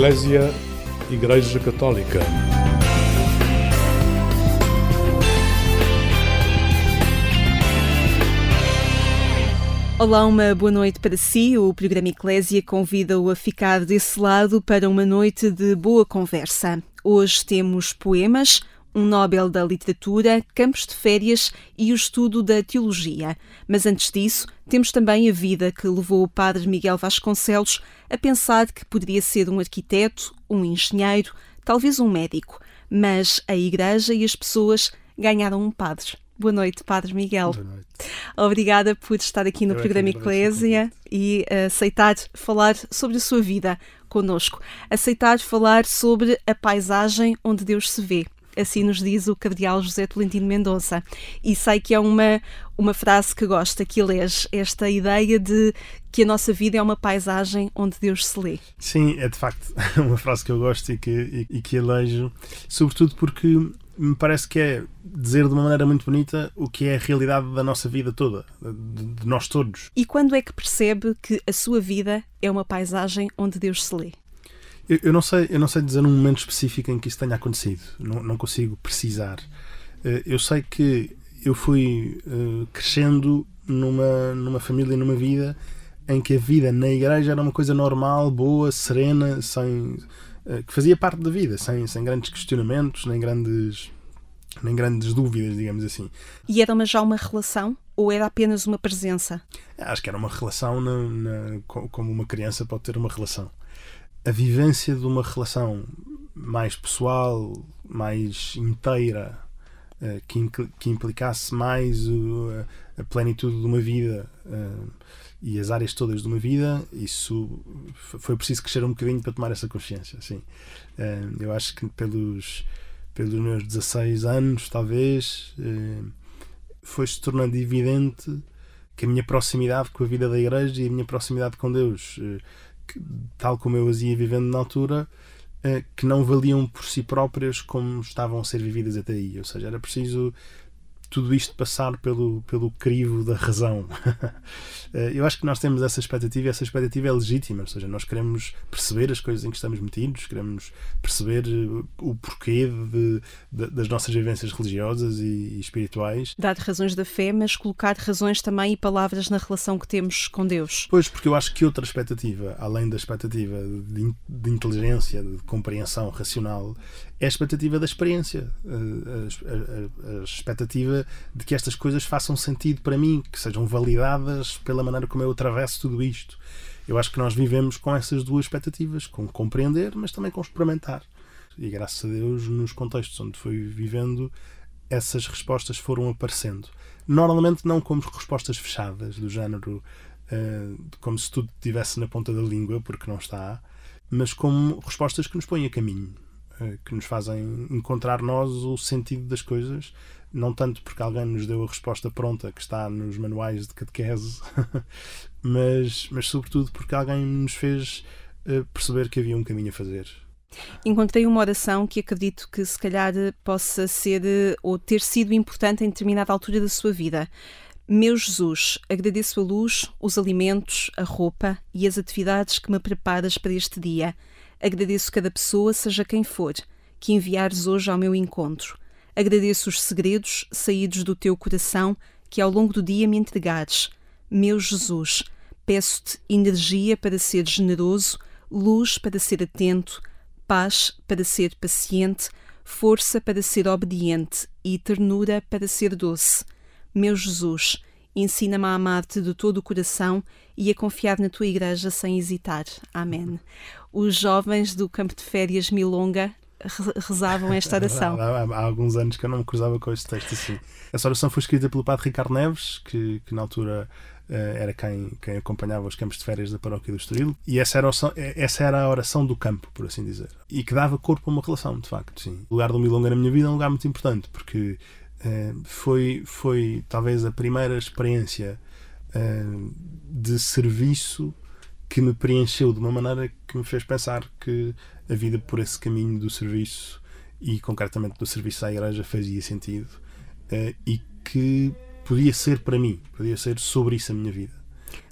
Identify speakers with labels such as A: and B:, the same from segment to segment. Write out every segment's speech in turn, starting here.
A: Eclésia Igreja Católica.
B: Olá, uma boa noite para si. O programa Eclésia convida-o a ficar desse lado para uma noite de boa conversa. Hoje temos poemas, um Nobel da Literatura, campos de férias e o estudo da teologia. Mas antes disso, temos também a vida que levou o padre Miguel Vasconcelos a pensar que poderia ser um arquiteto, um engenheiro, talvez um médico. Mas a Igreja e as pessoas ganharam um padre. Boa noite, Padre Miguel.
C: Boa noite.
B: Obrigada por estar aqui no
C: Eu é
B: programa Eclésia e uh, aceitar falar sobre a sua vida conosco. Aceitar falar sobre a paisagem onde Deus se vê. Assim nos diz o Cardeal José Tolentino Mendonça. E sei que é uma, uma frase que gosta, que elege esta ideia de que a nossa vida é uma paisagem onde Deus se lê.
C: Sim, é de facto uma frase que eu gosto e que, e, e que elejo, sobretudo porque me parece que é dizer de uma maneira muito bonita o que é a realidade da nossa vida toda, de, de nós todos.
B: E quando é que percebe que a sua vida é uma paisagem onde Deus se lê?
C: Eu, eu não sei, eu não sei dizer um momento específico em que isso tenha acontecido, não, não consigo precisar. Eh, Eu sei que eu fui eh, crescendo numa, numa família, numa vida em que a vida na igreja era uma coisa normal, boa, serena, sem, eh, que fazia parte da vida, sem, sem grandes questionamentos, nem grandes, nem grandes dúvidas, digamos assim.
B: E era uma, já uma relação ou era apenas uma presença?
C: Acho que era uma relação na- na- co- como uma criança pode ter uma relação. A vivência de uma relação mais pessoal, mais inteira, eh, que, implicasse mais a, plenitude de uma vida eh, e as áreas todas de uma vida, isso foi preciso crescer um bocadinho para tomar essa consciência. Sim. Eh, eu acho que pelos, pelos meus 16 anos, talvez, foi-se tornando evidente que a minha proximidade com a vida da igreja e a minha proximidade com Deus, que, tal como eu as ia vivendo na altura, eh, que não valiam por si próprias como estavam a ser vividas até aí. Ou seja, era preciso tudo isto passar pelo, pelo crivo da razão. Eh, eu acho que nós temos essa expectativa e essa expectativa é legítima. Ou seja, nós queremos perceber as coisas em que estamos metidos, queremos perceber eh, o porquê de- de- das nossas vivências religiosas e, e espirituais.
B: Dar razões da fé, mas colocar razões também e palavras na relação que temos com Deus.
C: Pois, porque eu acho que outra expectativa, além da expectativa de, de inteligência, de compreensão racional, é a expectativa da experiência. Eh, A, a- a- expectativa de que estas coisas façam sentido para mim, que sejam validadas pela maneira como eu atravesso tudo isto. Eu acho que nós vivemos com essas duas expectativas, com compreender, mas também com experimentar. E graças a Deus, nos contextos onde fui vivendo, essas respostas foram aparecendo. Normalmente não como respostas fechadas, do género eh, como se tudo estivesse na ponta da língua, porque não está, mas como respostas que nos põem a caminho, que nos fazem encontrar nós o sentido das coisas, não tanto porque alguém nos deu a resposta pronta que está nos manuais de catequese, mas, mas sobretudo porque alguém nos fez eh, perceber que havia um caminho a fazer.
B: Encontrei uma oração que acredito que se calhar possa ser eh, ou ter sido importante em determinada altura da sua vida. Meu Jesus, agradeço a luz, os alimentos, a roupa e as atividades que me preparas para este dia. Agradeço cada pessoa, seja quem for, que enviares hoje ao meu encontro. Agradeço os segredos saídos do teu coração que ao longo do dia me entregares. Meu Jesus, peço-te energia para ser generoso, luz para ser atento, paz para ser paciente, força para ser obediente e ternura para ser doce. Meu Jesus, ensina-me a amar-te de todo o coração e a confiar na tua igreja sem hesitar. Amém. Os jovens do campo de férias Milonga re- rezavam esta oração.
C: Há, há- há alguns anos que eu não me cruzava com este texto assim. Essa oração foi escrita pelo padre Ricardo Neves, que, que na altura eh, era quem, quem acompanhava os campos de férias da paróquia do Estoril, e essa era, a oração, eh, essa era a oração do campo, por assim dizer. E que dava corpo a uma relação, de facto. Sim. O lugar do Milonga na minha vida é um lugar muito importante, porque eh, foi, foi talvez a primeira experiência eh, de serviço que me preencheu de uma maneira que me fez pensar que a vida por esse caminho do serviço e concretamente do serviço à igreja fazia sentido eh, e que podia ser para mim, podia ser sobre isso a minha vida.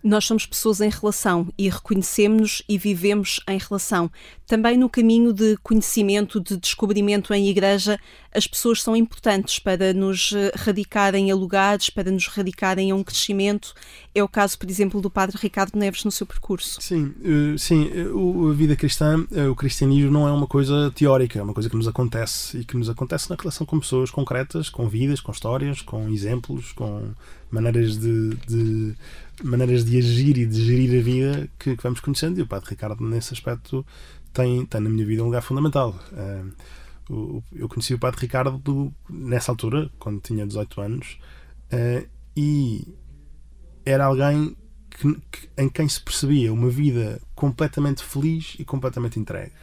B: Nós somos pessoas em relação e reconhecemos-nos e vivemos em relação. Também no caminho de conhecimento, de descobrimento em igreja, as pessoas são importantes para nos eh, radicarem a lugares, para nos radicarem a um crescimento. É o caso, por exemplo, do Padre Ricardo Neves no seu percurso.
C: Sim, uh, sim. a vida cristã, o cristianismo não é uma coisa teórica, é uma coisa que nos acontece e que nos acontece na relação com pessoas concretas, com vidas, com histórias, com exemplos, com maneiras de, de maneiras de agir e de gerir a vida que, que, vamos conhecendo e o Padre Ricardo nesse aspecto tem, tem na minha vida um lugar fundamental. Uh, eu conheci o Padre Ricardo nessa altura, quando tinha 18 anos uh, e era alguém que, que, em quem se percebia uma vida completamente feliz e completamente entregue.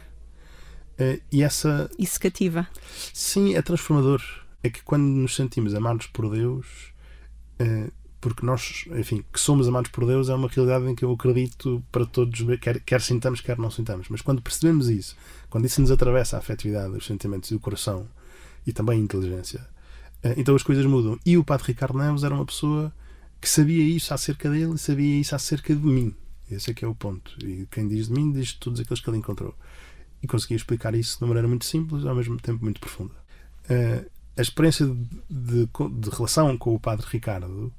C: Uh, e essa
B: isso cativa
C: sim, é transformador. É que quando nos sentimos amados por Deus porque nós, enfim, que somos amados por Deus é uma realidade em que eu acredito para todos, quer, quer sintamos, quer não sintamos. Mas quando percebemos isso, quando isso nos atravessa a afetividade, os sentimentos e o coração e também a inteligência, eh, então as coisas mudam. E o Padre Ricardo Neves era uma pessoa que sabia isso acerca dele e sabia isso acerca de mim. Esse é que é o ponto. E quem diz de mim diz de todos aqueles que ele encontrou. E conseguia explicar isso de uma maneira muito simples ao mesmo tempo muito profunda. Eh, a experiência de, de, de relação com o Padre Ricardo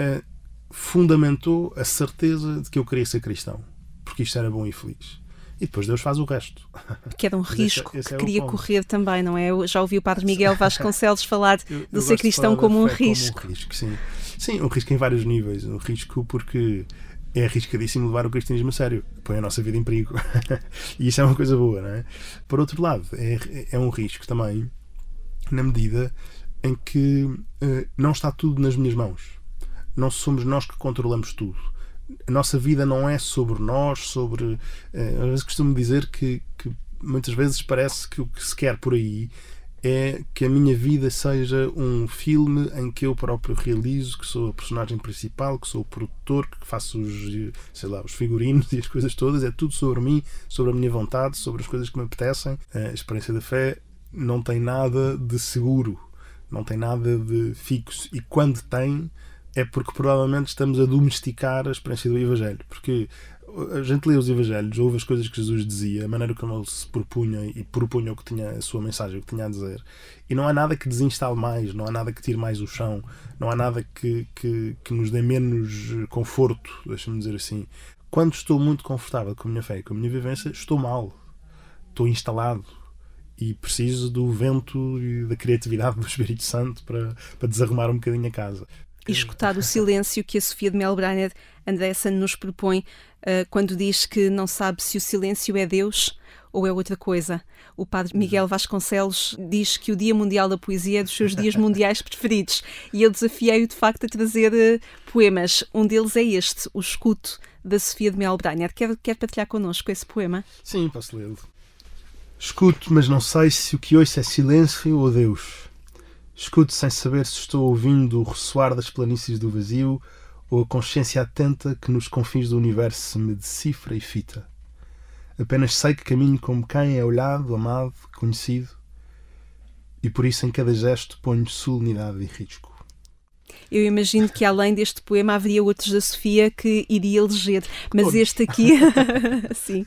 C: uh, fundamentou a certeza de que eu queria ser cristão, porque isto era bom e feliz. E depois Deus faz o resto.
B: Que era um risco esse, esse que é queria correr também, não é? Eu já ouvi o Padre Miguel Vasconcelos falar eu, eu ser cristão como um risco.
C: Como um risco sim. sim, um risco em vários níveis. Um risco porque é arriscadíssimo levar o cristianismo a sério. Põe a nossa vida em perigo. e isso é uma coisa boa, não é? Por outro lado, é, é um risco também na medida em que uh, não está tudo nas minhas mãos não somos nós que controlamos tudo. A nossa vida não é sobre nós, sobre. Eh, às vezes costumo dizer que, que muitas vezes parece que o que se quer por aí é que a minha vida seja um filme em que eu próprio realizo, que sou a personagem principal, que sou o produtor, que faço os, sei lá, os figurinos e as coisas todas. É tudo sobre mim, sobre a minha vontade, sobre as coisas que me apetecem. A experiência da fé não tem nada de seguro, não tem nada de fixo. E quando tem, é porque provavelmente estamos a domesticar a experiência do Evangelho. Porque a gente lê os Evangelhos, ouve as coisas que Jesus dizia, a maneira como ele se propunha e propunha o que tinha a sua mensagem, o que tinha a dizer. E não há nada que desinstale mais, não há nada que tire mais o chão, não há nada que, que, que nos dê menos conforto, deixa-me dizer assim. Quando estou muito confortável com a minha fé e com a minha vivência, estou mal, estou instalado, e preciso do vento e da criatividade do Espírito Santo para, para desarrumar um bocadinho a casa
B: e escutar o silêncio que a Sofia de Melbrenner Andressa nos propõe uh, quando diz que não sabe se o silêncio é Deus ou é outra coisa. O padre Miguel Vasconcelos diz que o Dia Mundial da Poesia é dos seus dias mundiais preferidos e eu desafiei-o de facto a trazer uh, poemas. Um deles é este, O Escuto, da Sofia de Melbrenner. Quer, quer partilhar connosco esse poema?
C: Sim, posso lê-lo. Escuto, mas não sei se o que ouço é silêncio ou Deus. Escuto sem saber se estou ouvindo o ressoar das planícies do vazio ou a consciência atenta que nos confins do universo me decifra e fita. Apenas sei que caminho como quem é olhado, amado, conhecido, e por isso em cada gesto ponho solenidade e risco.
B: Eu imagino que além deste poema haveria outros da Sofia que iria eleger, mas Todos. este aqui. sim.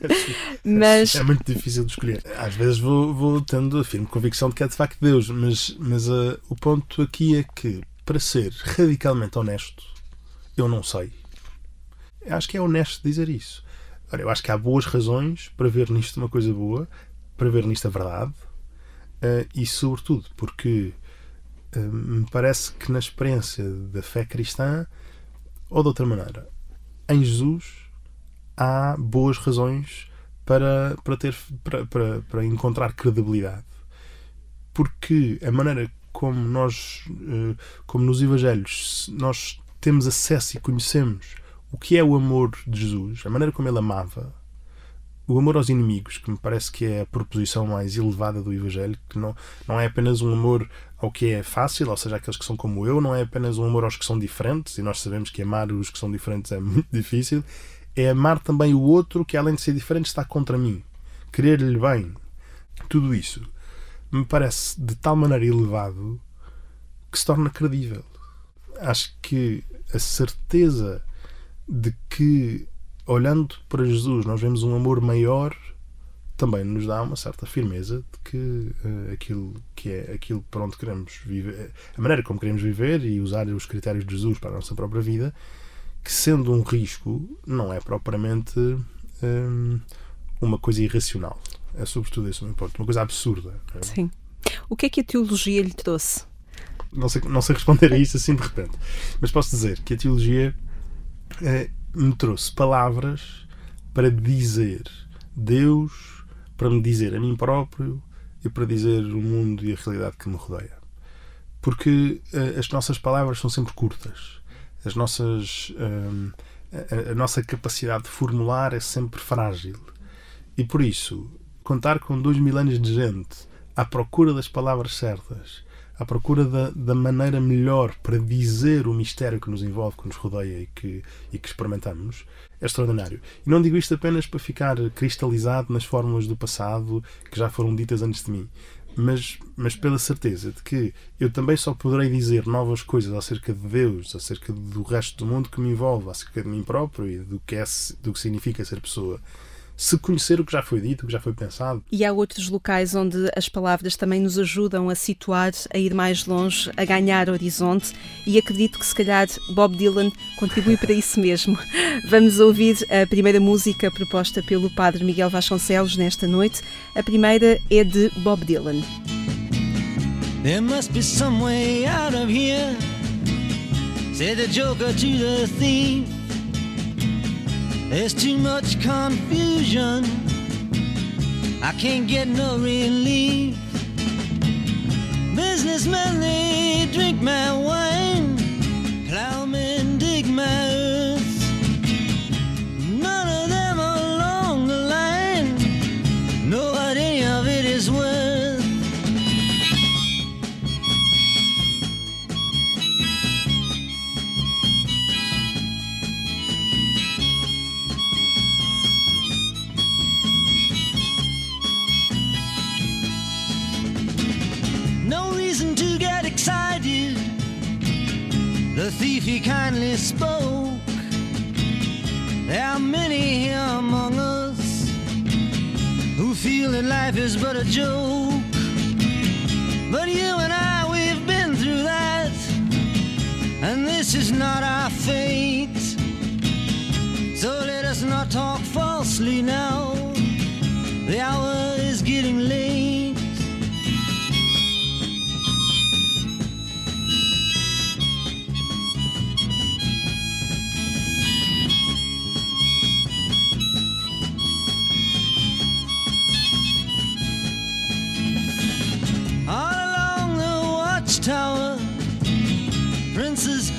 C: Mas... É muito difícil de escolher. Às vezes vou, vou tendo a firme convicção de que é de facto Deus, mas, mas uh, o ponto aqui é que, para ser radicalmente honesto, eu não sei. Acho que é honesto dizer isso. Ora, eu acho que há boas razões para ver nisto uma coisa boa, para ver nisto a verdade, uh, e sobretudo porque me parece que na experiência da fé cristã, ou de outra maneira, em Jesus há boas razões para, para, ter, para, para, para encontrar credibilidade. Porque a maneira como nós, eh, como nos Evangelhos, nós temos acesso e conhecemos o que é o amor de Jesus, a maneira como ele amava, o amor aos inimigos, que me parece que é a proposição mais elevada do Evangelho, que não, não é apenas um amor ao que é fácil, ou seja, aqueles que são como eu, não é apenas um amor aos que são diferentes, e nós sabemos que amar os que são diferentes é muito difícil, é amar também o outro que, além de ser diferente, está contra mim. Querer-lhe bem. Tudo isso me parece de tal maneira elevado que se torna credível. Acho que a certeza de que, olhando para Jesus, nós vemos um amor maior, também nos dá uma certa firmeza de que uh, aquilo que é aquilo para onde queremos viver, a maneira como queremos viver e usar os critérios de Jesus para a nossa própria vida, que sendo um risco, não é propriamente um, uma coisa irracional. É sobretudo isso, não importa. Uma coisa absurda.
D: É? Sim. O que é que a teologia lhe trouxe?
C: Não sei, não sei responder a isso assim de repente, mas posso dizer que a teologia eh, me trouxe palavras para dizer Deus, para me dizer a mim próprio e para dizer o mundo e a realidade que me rodeia. Porque eh, as nossas palavras são sempre curtas. As nossas, eh, a, a nossa capacidade de formular é sempre frágil. E por isso, contar com dois mil anos de gente à procura das palavras certas, à procura da, da maneira melhor para dizer o mistério que nos envolve, que nos rodeia e que, e que experimentamos, é extraordinário. E não digo isto apenas para ficar cristalizado nas fórmulas do passado que já foram ditas antes de mim, mas, mas pela certeza de que eu também só poderei dizer novas coisas acerca de Deus, acerca do resto do mundo que me envolve, acerca de mim próprio e do que, é, do que significa ser pessoa se conhecer o que já foi dito, o que já foi pensado.
D: E há outros locais onde as palavras também nos ajudam a situar, a ir mais longe, a ganhar horizonte e acredito que se calhar Bob Dylan contribui para isso mesmo. Vamos ouvir a primeira música proposta pelo padre Miguel Vasconcelos nesta noite. A primeira é de Bob Dylan. There must be some way out of here, said the joker to the thief. There's too much confusion. I can't get no relief. Businessmen, they drink my wine. Plowmen dig my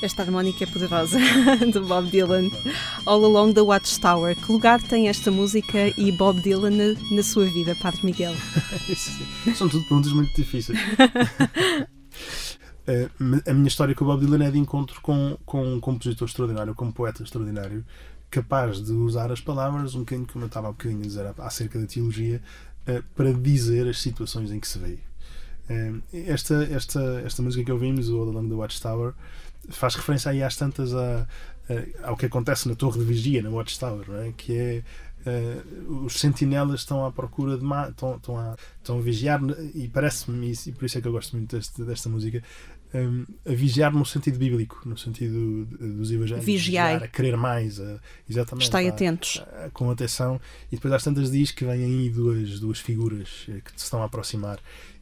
D: Esta harmónica é poderosa de Bob Dylan. All Along the Watchtower. Que lugar tem esta música e Bob Dylan na, na sua vida, Padre Miguel?
C: São tudo perguntas muito difíceis. Eh, a minha história com o Bob Dylan é de encontro com, com um compositor extraordinário, com um poeta extraordinário, capaz de usar as palavras, um bocadinho como eu estava há bocadinho a dizer acerca da teologia, eh, para dizer as situações em que se vê. Eh, esta, esta, esta música que ouvimos, o All Along the Watchtower, faz referência aí às tantas a, a, ao que acontece na torre de vigia, na Watchtower, é? que é Uh, os sentinelas estão à procura de estão, estão, a, estão a vigiar e parece-me e por isso é que eu gosto muito deste, desta música um, a vigiar no sentido bíblico no sentido dos evangelhos
D: vigiar,
C: a querer mais a, exatamente
D: Estai atentos.
C: a, a, com atenção. E depois às tantas diz que vêm aí duas, duas figuras eh, que se estão a aproximar.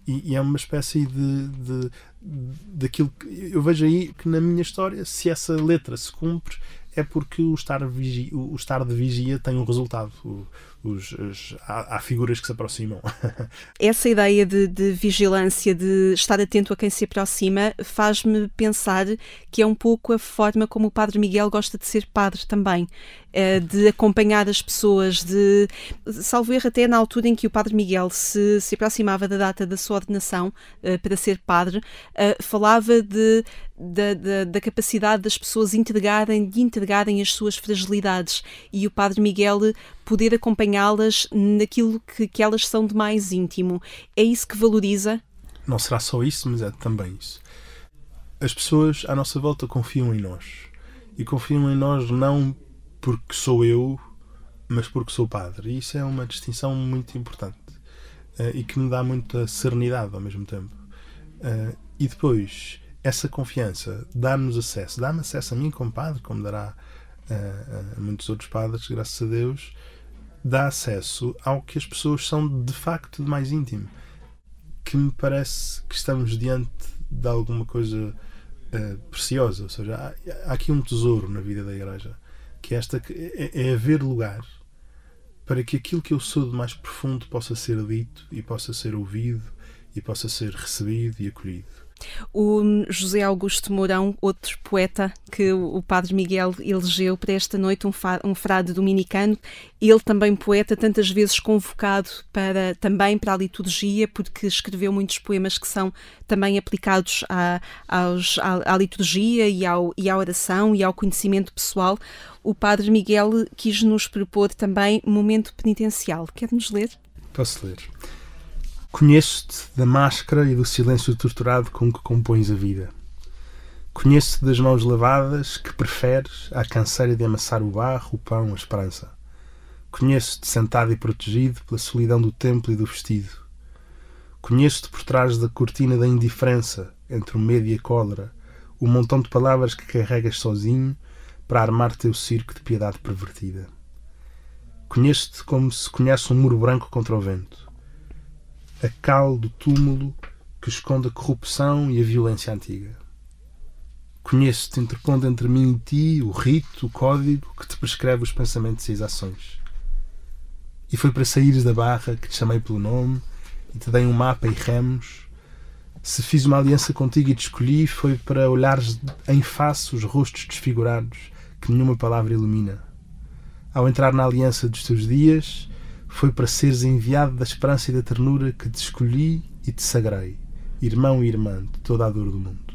C: E, e, é uma espécie de, de daquilo que eu vejo aí que na minha história, se essa letra se cumpre, é porque o estar, vigia, o estar de vigia tem um resultado. O, os, os há, há, figuras que se aproximam.
B: Essa ideia de, de, vigilância, de estar atento a quem se aproxima, faz-me pensar que é um pouco a forma como o Padre Miguel gosta de ser padre também. Eh, de acompanhar as pessoas, de salvo erro até na altura em que o Padre Miguel se, se aproximava da data da sua ordenação uh, para ser padre, uh, falava de, da, da, da, capacidade das pessoas integrarem, de integrarem as suas fragilidades e o Padre Miguel poder acompanhá-las naquilo que, que elas são de mais íntimo. É isso que valoriza?
C: Não será só isso, mas é também isso. As pessoas à nossa volta confiam em nós. E confiam em nós não porque sou eu, mas porque sou padre. E isso é uma distinção muito importante uh, e que me dá muita serenidade ao mesmo tempo. Uh, e depois, essa confiança dá-nos acesso, dá-me acesso a mim como padre, como dará uh, a muitos outros padres, graças a Deus, dá acesso ao que as pessoas são de facto de mais íntimo. Que me parece que estamos diante de alguma coisa preciosa, ou seja, há, há aqui um tesouro na vida da Igreja que esta é, é haver lugar para que aquilo que eu sou de mais profundo possa ser dito e possa ser ouvido e possa ser recebido e acolhido.
B: O José Augusto Mourão, outro poeta que o Padre Miguel elegeu para esta noite, um, um frade dominicano, ele também poeta, tantas vezes convocado para, também para a liturgia, porque escreveu muitos poemas que são também aplicados à, à, liturgia e, ao, e à oração e ao conhecimento pessoal. O Padre Miguel quis nos propor também momento penitencial. Quer-nos ler?
C: Posso ler. Conheço-te da máscara e do silêncio torturado com que compões a vida. Conheço-te das mãos lavadas que preferes à canseira de amassar o barro, o pão, a esperança. Conheço-te sentado e protegido pela solidão do templo e do vestido. Conheço-te por trás da cortina da indiferença, entre o medo e a cólera, o montão de palavras que carregas sozinho para armar teu circo de piedade pervertida. Conheço-te como se conhece um muro branco contra o vento a cal do túmulo que esconde a corrupção e a violência antiga. Conheço-te interpondo entre mim e ti o rito, o código que te prescreve os pensamentos e as ações. E foi para saíres da barra que te chamei pelo nome e te dei um mapa e remos. Se fiz uma aliança contigo e te escolhi, foi para olhares em face os rostos desfigurados que nenhuma palavra ilumina. Ao entrar na aliança dos teus dias, foi para seres enviado da esperança e da ternura que te escolhi e te sagrei, irmão e irmã de toda a dor do mundo.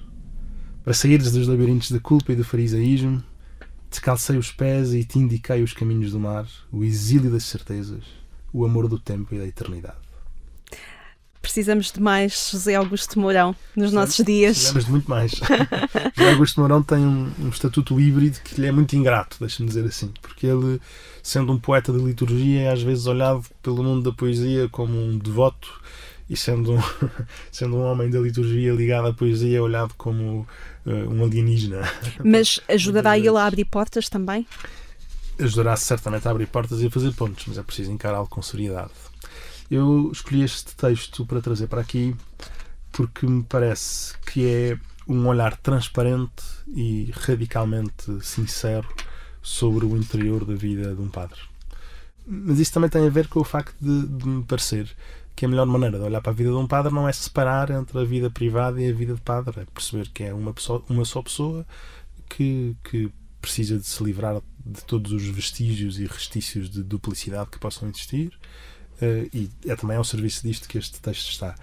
C: Para saíres dos labirintos da culpa e do farisaísmo, te calcei os pés e te indiquei os caminhos do mar, o exílio das certezas, o amor do tempo e da eternidade.
B: Precisamos de mais José Augusto Mourão nos nossos dias.
C: Precisamos de muito mais. José Augusto Mourão tem um, um estatuto híbrido que lhe é muito ingrato, deixa-me dizer assim, porque ele sendo um poeta de liturgia, é às vezes olhado pelo mundo da poesia como um devoto, e sendo um, sendo um homem da liturgia ligado à poesia, é olhado como uh, um alienígena.
B: Mas ajudará ele a abrir portas também?
C: Ajudará certamente a abrir portas e a fazer pontos, mas é preciso encará-lo com seriedade. Eu escolhi este texto para trazer para aqui porque me parece que é um olhar transparente e radicalmente sincero sobre o interior da vida de um padre. Mas isso também tem a ver com o facto de, de, me parecer que a melhor maneira de olhar para a vida de um padre não é separar entre a vida privada e a vida de padre, é perceber que é uma, pessoa, uma só pessoa que, que precisa de se livrar de todos os vestígios e restícios de duplicidade que possam existir. Uh, e é também ao serviço disto que este texto está.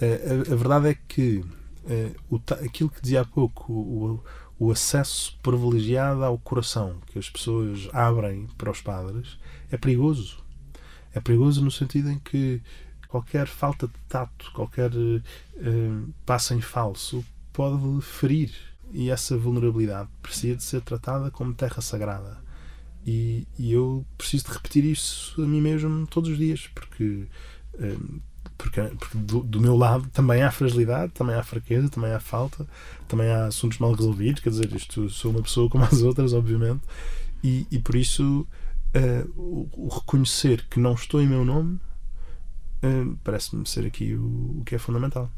C: Uh, a, a, verdade é que uh, o, aquilo que dizia há pouco, o, o acesso privilegiado ao coração que as pessoas abrem para os padres é perigoso. É perigoso no sentido em que qualquer falta de tato, qualquer passo em falso pode ferir. E essa vulnerabilidade precisa de ser tratada como terra sagrada. E, e eu preciso de repetir isso a mim mesmo todos os dias, porque uh, porque, porque do, do, meu lado também há fragilidade, também há fraqueza, também há falta, também há assuntos mal resolvidos. Quer dizer, isto sou uma pessoa como as outras, obviamente, e, e por isso uh, o, o, reconhecer que não estou em meu nome uh, parece-me ser aqui o, o que é fundamental.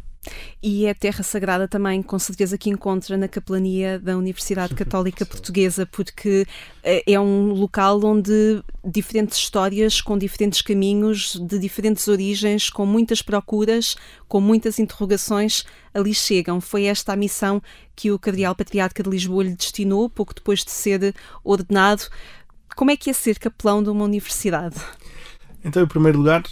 B: E é terra sagrada também, com certeza que encontra na capelania da Universidade Católica Portuguesa, porque eh, é um local onde diferentes histórias, com diferentes caminhos, de diferentes origens, com muitas procuras, com muitas interrogações, ali chegam. Foi esta a missão que o Cardeal Patriarca de Lisboa lhe destinou, pouco depois de ser ordenado. Como é que é ser capelão de uma universidade?
C: Então, em primeiro lugar,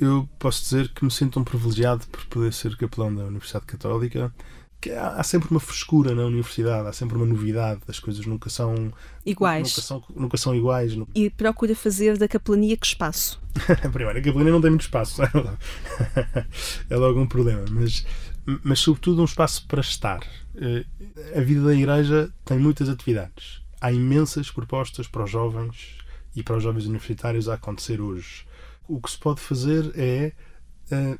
C: eu posso dizer que me sinto um privilegiado por poder ser capelão da Universidade Católica. Que há, sempre uma frescura na universidade, há sempre uma novidade, as coisas nunca são
B: iguais.
C: Nunca são, nunca são iguais.
B: E procura fazer da capelania que espaço?
C: Primeiro, a capelania não tem muito espaço, é logo um problema, mas, mas sobretudo um espaço para estar. Eh, a vida da igreja tem muitas atividades. Há imensas propostas para os jovens e para os jovens universitários a acontecer hoje. O que se pode fazer é uh,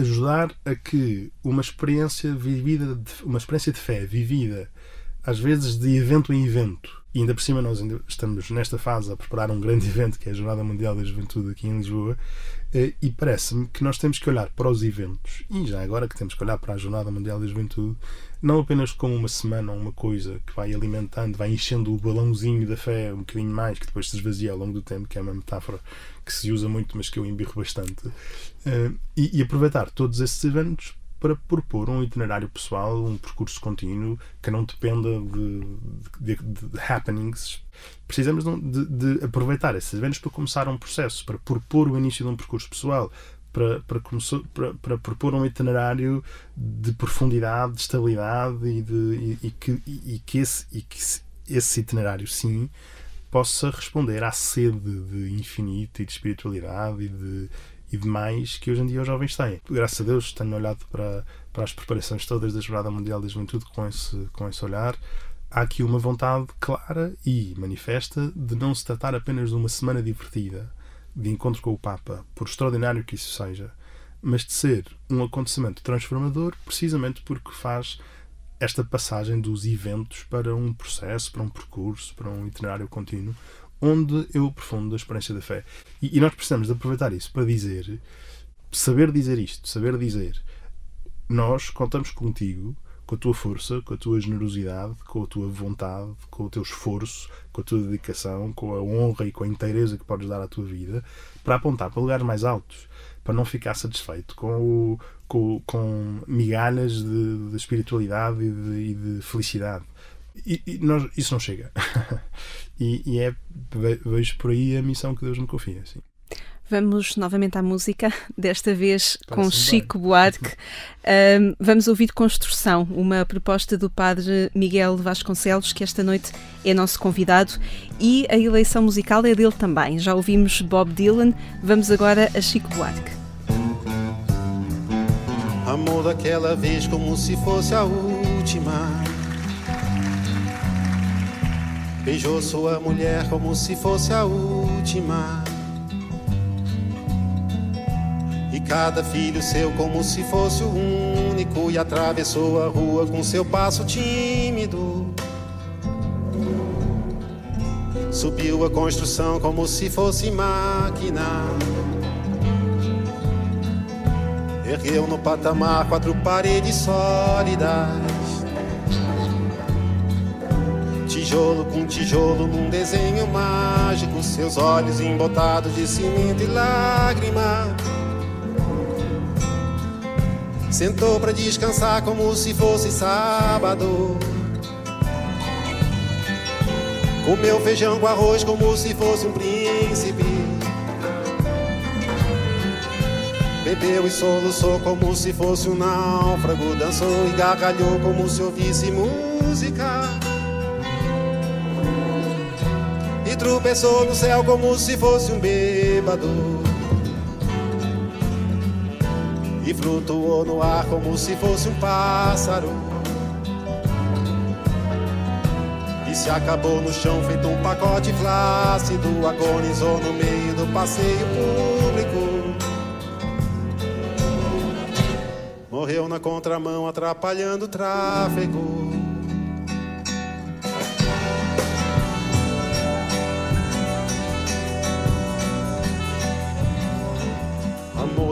C: ajudar a que uma experiência vivida, uma experiência de fé vivida, às vezes de evento em evento, e ainda por cima nós estamos nesta fase a preparar um grande evento que é a Jornada Mundial da Juventude aqui em Lisboa, eh, e parece-me que nós temos que olhar para os eventos, e já agora que temos que olhar para a Jornada Mundial da Juventude, não apenas como uma semana ou uma coisa que vai alimentando, vai enchendo o balãozinho da fé um bocadinho mais, que depois se esvazia ao longo do tempo, que é uma metáfora que se usa muito, mas que eu embirro bastante, uh, e, e, aproveitar todos esses eventos para propor um itinerário pessoal, um percurso contínuo que não dependa de, de, de, happenings. Precisamos de, de, aproveitar esses eventos para começar um processo, para propor o início de um percurso pessoal, para, para, começar, para, para propor um itinerário de profundidade, de estabilidade e, de, e, e que, e, que, esse, e que esse itinerário, sim, possa responder à sede de infinito e de espiritualidade e de, e de mais que hoje em dia os jovens têm. Graças a Deus tenho olhado para, para as preparações todas da Jornada Mundial da Juventude com esse, com esse olhar. Há aqui uma vontade clara e manifesta de não se tratar apenas de uma semana divertida, de encontro com o Papa, por extraordinário que isso seja, mas de ser um acontecimento transformador precisamente porque faz esta passagem dos eventos para um processo, para um percurso, para um itinerário contínuo, onde eu aprofundo a experiência da fé. E, e nós precisamos de aproveitar isso para dizer, saber dizer isto, saber dizer, nós contamos contigo com a tua força, com a tua generosidade, com a tua vontade, com o teu esforço, com a tua dedicação, com a honra e com a inteireza que podes dar à tua vida, para apontar para lugares mais altos, para não ficar satisfeito com, o, com, com migalhas de, de espiritualidade e de, e de felicidade. E, e nós, isso não chega. e, e, é, vejo por aí a missão que Deus me confia. Assim.
B: Vamos novamente à música, desta vez com Chico bem. Buarque. Um, vamos ouvir Construção, uma proposta do padre Miguel Vasconcelos, que esta noite é nosso convidado, e a eleição musical é dele também. Já ouvimos Bob Dylan, vamos agora a Chico Buarque.
E: Amor daquela vez como se fosse a última. Beijou sua mulher como se fosse a última. Cada filho seu como se fosse o único e atravessou a rua com seu passo tímido. Subiu a construção como se fosse máquina. Ergueu no patamar quatro paredes sólidas. Tijolo com tijolo num desenho mágico, seus olhos embotados de cimento e lágrimas. Sentou para descansar como se fosse sábado. Comeu feijão com arroz como se fosse um príncipe. Bebeu e soluçou como se fosse um náufrago. Dançou e gargalhou como se ouvisse música. E tropeçou no céu como se fosse um bêbado e flutuou no ar como se fosse um pássaro. E se acabou no chão feito um pacote flácido, agonizou no meio do passeio público. Morreu na contramão atrapalhando o tráfego.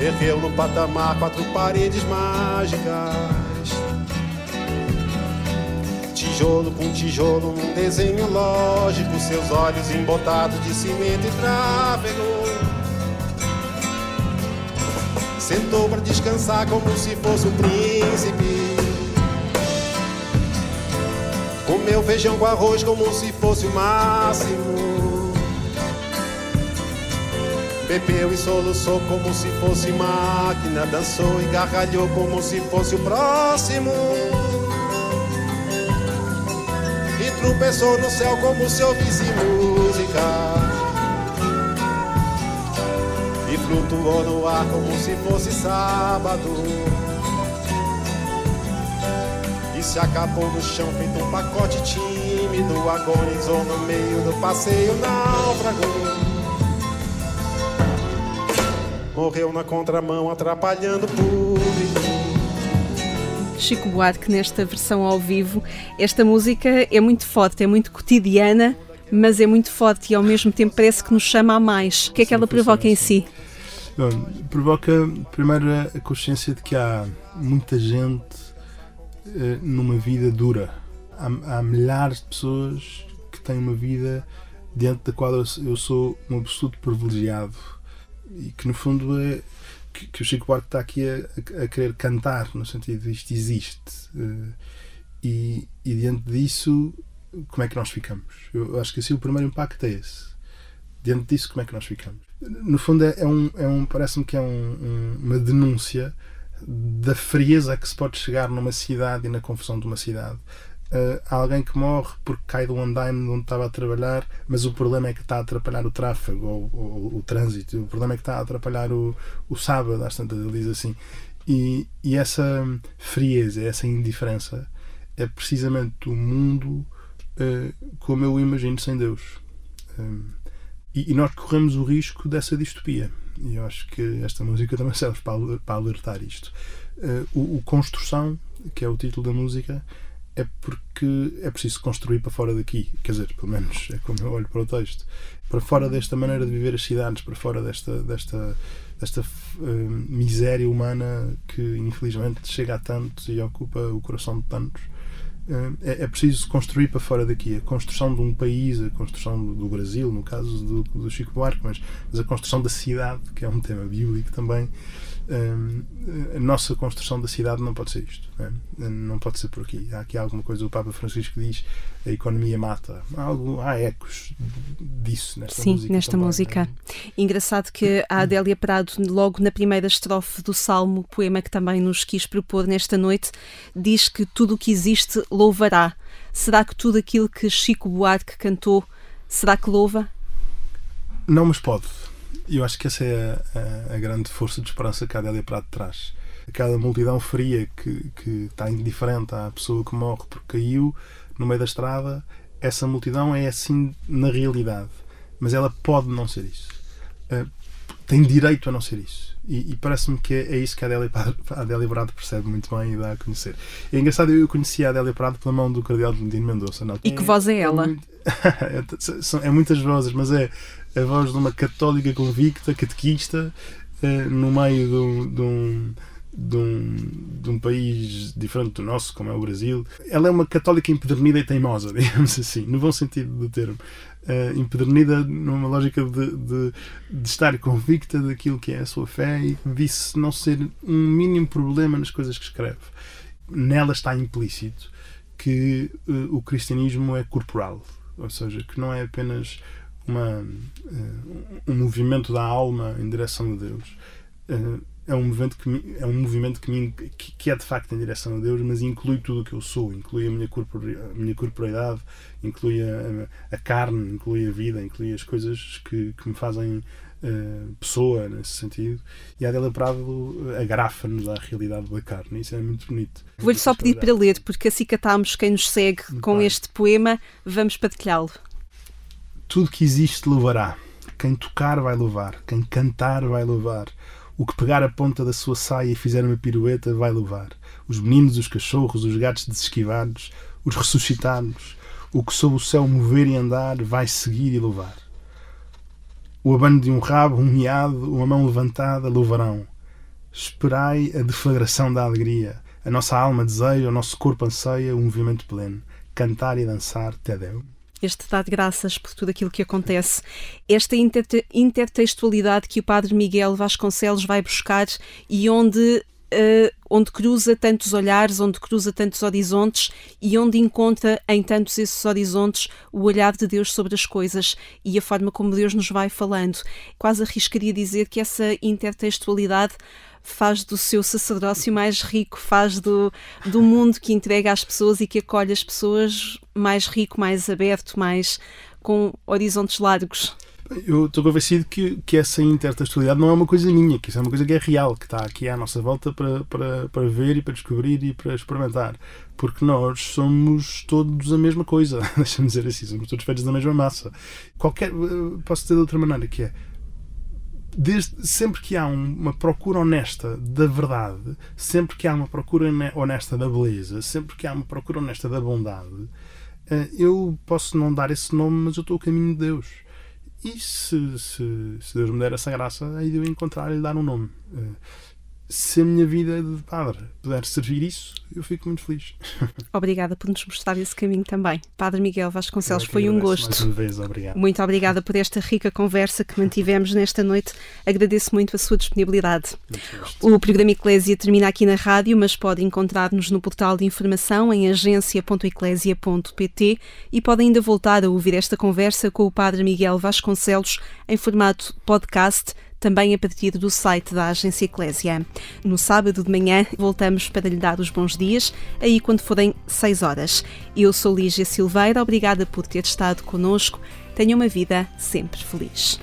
E: Ergueu no patamar quatro paredes mágicas tijolo com tijolo num desenho lógico, seus olhos embotados de cimento e tráfego. Sentou para descansar como se fosse um príncipe. Comeu feijão com arroz como se fosse o máximo. Bebeu e soluçou como se fosse máquina. Dançou e gargalhou como se fosse o próximo. tropeçou no céu como se ouvisse música. E flutuou no ar como se fosse sábado. E se acabou no chão feito um pacote tímido. Agonizou no meio do passeio náufrago. Morreu na contramão atrapalhando o público.
B: Chico Buarque nesta versão ao vivo. Esta música é muito forte, é muito cotidiana, mas é muito forte e ao mesmo tempo parece que nos chama a mais. O que é que ela provoca em si?
C: Bom, provoca primeiro a consciência de que há muita gente uh, numa vida dura. Há, há, milhares de pessoas que têm uma vida diante da qual eu sou um absoluto privilegiado e que no fundo é que, que o Chico Buarque está aqui a, a, querer cantar, no sentido de isto existe. Uh, e, e diante disso, como é que nós ficamos? Eu acho que assim o primeiro impacto é esse. Diante disso, como é que nós ficamos? No fundo, é, é um, é um parece-me que é um, um, uma denúncia da frieza que se pode chegar numa cidade e na confusão de uma cidade uh, alguém que morre porque cai do andaime onde estava a trabalhar, mas o problema é que está a atrapalhar o tráfego ou, ou o trânsito, o problema é que está a atrapalhar o, o sábado, às tantas ele diz assim. E, e essa frieza, essa indiferença é precisamente o mundo uh, como eu o imagino sem Deus. Um, e, e, nós corremos o risco dessa distopia. E eu acho que esta música também serve para, para alertar isto. Uh, o, o Construção, que é o título da música, é porque é preciso construir para fora daqui. Quer dizer, pelo menos é como eu olho para o texto. Para fora desta maneira de viver as cidades, para fora desta, desta, desta uh, miséria humana que infelizmente chega a tantos e ocupa o coração de tantos. Uh, é, é, preciso construir para fora daqui. A construção de um país, a construção do, Brasil, no caso do, do Chico Buarque, mas, mas a construção da cidade, que é um tema bíblico também a nossa construção da cidade não pode ser isto. Não, é? não pode ser por aqui. Há aqui alguma coisa, o Papa Francisco diz a economia mata. Há, algo, há ecos disso nesta
B: Sim,
C: música.
B: Sim, nesta
C: também,
B: música. É? Engraçado que a Adélia Prado, logo na primeira estrofe do Salmo, poema que também nos quis propor nesta noite, diz que tudo o que existe louvará. Será que tudo aquilo que Chico Buarque cantou, será que louva?
C: Não, mas pode eu acho que essa é a, a, a, grande força de esperança que a Adélia Prado traz. Aquela multidão fria que, que está indiferente à pessoa que morre porque caiu no meio da estrada, essa multidão é assim na realidade. Mas ela pode não ser isso. Uh, tem direito a não ser isso. E, e parece-me que é, é, isso que a Adélia, a Adélia Prado percebe muito bem e dá a conhecer. É engraçado, eu conheci a Adélia Prado pela mão do Cardeal de Medina Mendonça. Não,
B: e que voz é ela?
C: É, é, é muitas vozes, mas é a voz de uma católica convicta, catequista, eh, no meio de um, de um de um, de um, país diferente do nosso, como é o Brasil. Ela é uma católica empedernida e teimosa, digamos assim, no bom sentido do termo. Uh, empedernida numa lógica de, de, de, estar convicta daquilo que é a sua fé e disso não ser um mínimo problema nas coisas que escreve. Nela está implícito que uh, o cristianismo é corporal, ou seja, que não é apenas uma, uh, um movimento da alma em direção a Deus. É um movimento que, é um movimento que, me, que, que, é de facto em direção a Deus, mas inclui tudo o que eu sou, inclui a minha, corpore, a minha corporeidade, inclui a, a, carne, inclui a vida, inclui as coisas que, que me fazem uh, pessoa nesse sentido. E a Adela Prado agrafa-nos à realidade da carne, isso é muito bonito.
B: Vou-lhe só pedir para ler, porque assim catamos quem nos segue muito com bem. este poema, vamos partilhá-lo.
C: Tudo que existe louvará. Quem tocar vai louvar, quem cantar vai louvar o que pegar a ponta da sua saia e fizer uma pirueta vai levar. Os meninos, os cachorros, os gatos desesquivados, os ressuscitados, o que sob o céu mover e andar vai seguir e louvar. O abano de um rabo, um miado, uma mão levantada louvarão. Esperai a deflagração da alegria. A nossa alma deseja, o nosso corpo anseia o movimento pleno. Cantar e dançar, Tedeu
B: este de graças por tudo aquilo que acontece, esta inter intertextualidade que o Padre Miguel Vasconcelos vai buscar e onde Uh, onde cruza tantos olhares, onde cruza tantos horizontes e onde encontra em tantos esses horizontes o olhar de Deus sobre as coisas e a forma como Deus nos vai falando. Quase arriscaria dizer que essa intertextualidade faz do seu sacerdócio mais rico, faz do, do mundo que entrega às pessoas e que acolhe as pessoas mais rico, mais aberto, mais com horizontes largos.
C: Eu estou convencido que, que essa intertextualidade não é uma coisa minha, que isso é uma coisa que é real, que está aqui à nossa volta para, para, para ver e para descobrir e para experimentar. Porque nós somos todos a mesma coisa, deixa-me dizer assim, somos todos feitos da mesma massa. Qualquer, eh, posso dizer de outra maneira, que é desde, sempre que há um, uma procura honesta da verdade, sempre que há uma procura honesta da beleza, sempre que há uma procura honesta da bondade, eh, eu posso não dar esse nome, mas eu estou o caminho de Deus. E se, se, se Deus me der essa graça, aí eu encontrar e lhe dar um nome. Se a minha vida de padre puder servir isso, eu fico muito feliz.
B: Obrigada por nos mostrar esse caminho também. Padre Miguel Vasconcelos, foi um gosto.
C: Mais uma vez, obrigado.
B: Muito obrigada por esta rica conversa que mantivemos nesta noite. Agradeço muito a sua disponibilidade. O programa Eclésia termina aqui na rádio, mas pode encontrar-nos no portal de informação em agência.eclésia.pt e pode ainda voltar a ouvir esta conversa com o Padre Miguel Vasconcelos em formato podcast também a partir do site da Agência Eclésia. No sábado de manhã voltamos para lhe dar os bons dias, aí quando forem 6 horas. Eu sou Lígia Silveira, obrigada por ter estado conosco. Tenha uma vida sempre feliz.